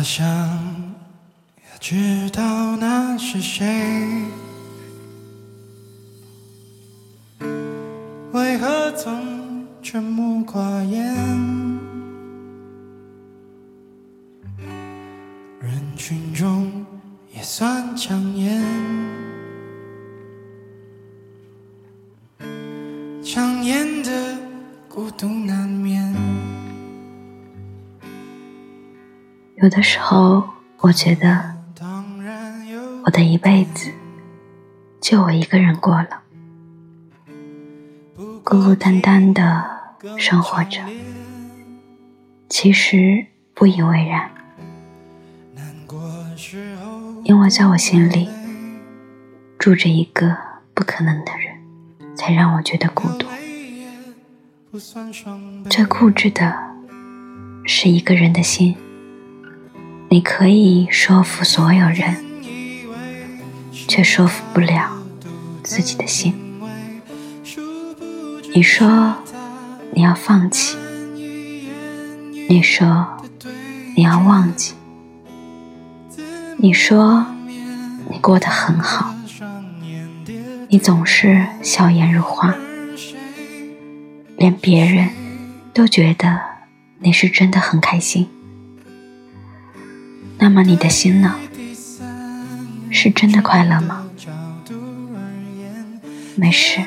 我想要知道那是谁，为何总沉默寡言？人群中也算抢眼，有的时候，我觉得我的一辈子就我一个人过了，孤孤单单的生活着。其实不以为然，因为在我心里住着一个不可能的人，才让我觉得孤独。最固执的是一个人的心。你可以说服所有人，却说服不了自己的心。你说你要放弃，你说你要忘记，你说你过得很好，你总是笑颜如花，连别人都觉得你是真的很开心。那么你的心呢？是真的快乐吗？没事，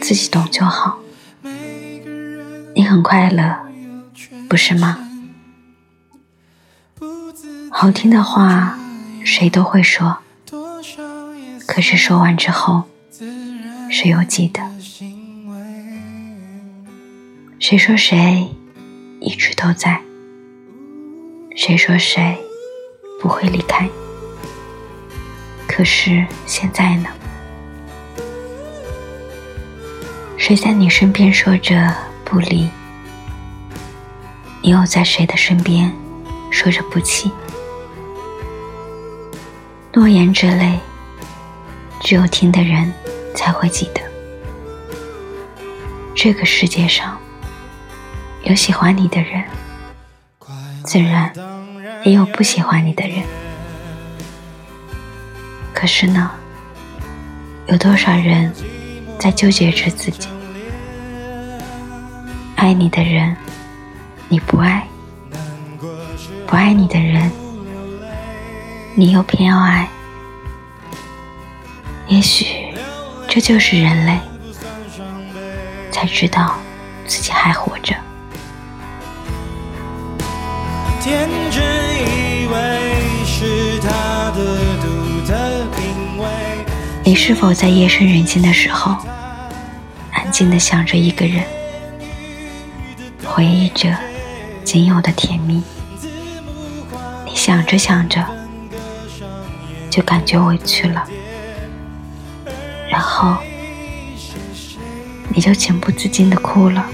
自己懂就好。你很快乐，不是吗？好听的话谁都会说，可是说完之后，谁又记得？谁说谁一直都在？谁说谁不会离开？可是现在呢？谁在你身边说着不离？你又在谁的身边说着不弃？诺言之类，只有听的人才会记得。这个世界上有喜欢你的人。自然也有不喜欢你的人，可是呢，有多少人在纠结着自己？爱你的人你不爱，不爱你的人你又偏要爱。也许这就是人类，才知道自己还活着。天真以为是他的独特品味。你是否在夜深人静的时候，安静的想着一个人，回忆着仅有的甜蜜？你想着想着，就感觉委屈了，然后你就情不自禁的哭了。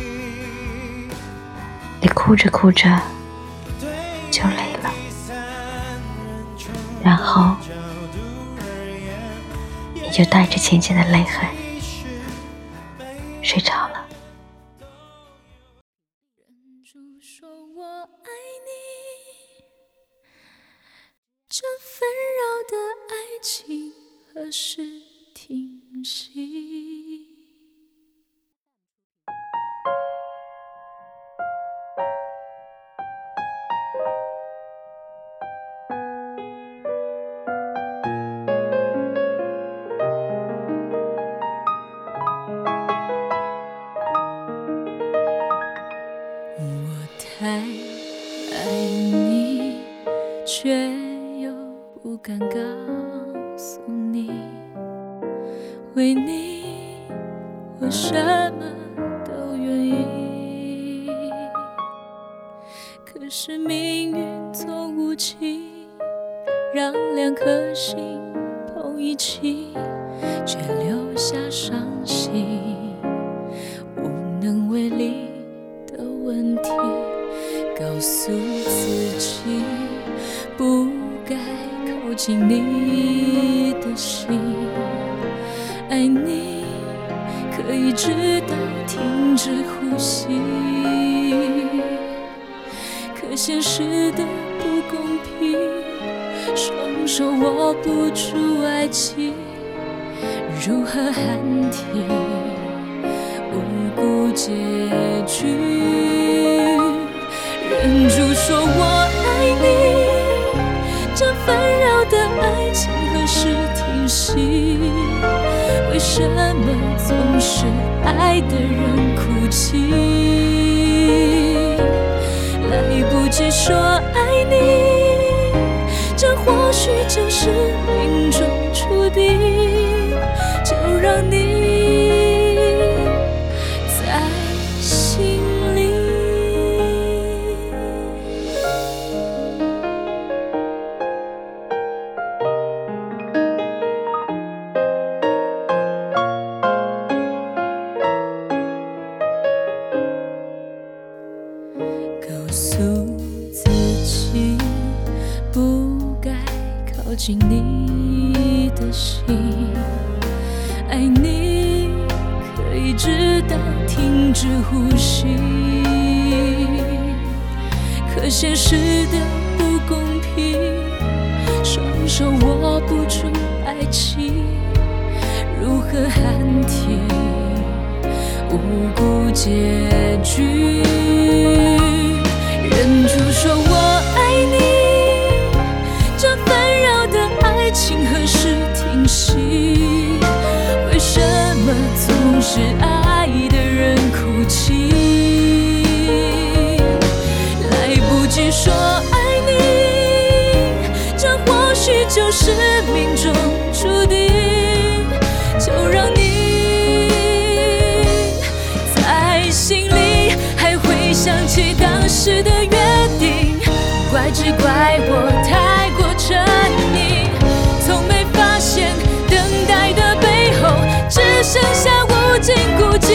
你哭着哭着。就累了，然后你就带着浅浅的泪痕睡着了。这纷扰的爱情何时停息？不敢告诉你，为你我什么都愿意。可是命运总无情，让两颗心碰一起，却留下伤心，无能为力的问题。告诉靠近你的心。爱你可以直到停止呼吸，可现实的不公平，双手握不住爱情，如何喊停？无辜结局，忍住说我爱你，情何时停息？为什么总是爱的人哭泣？来不及说爱你，这或许就是命止呼吸。可现实的不公平，双手握不住爱情，如何喊停？无辜结局，忍住说我爱你。这纷扰的爱情何时停息为什么总是爱就是命中注定。就让你在心里还会想起当时的约定，怪只怪我太过沉溺。从没发现等待的背后只剩下无尽孤寂，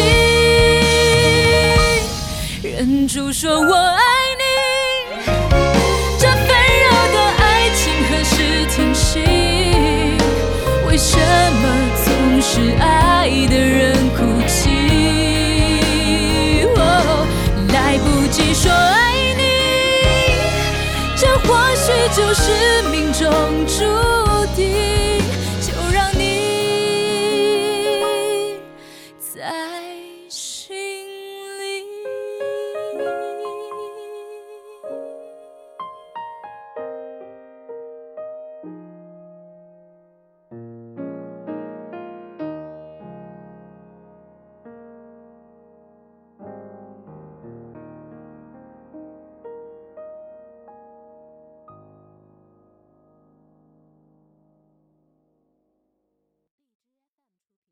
忍住说我爱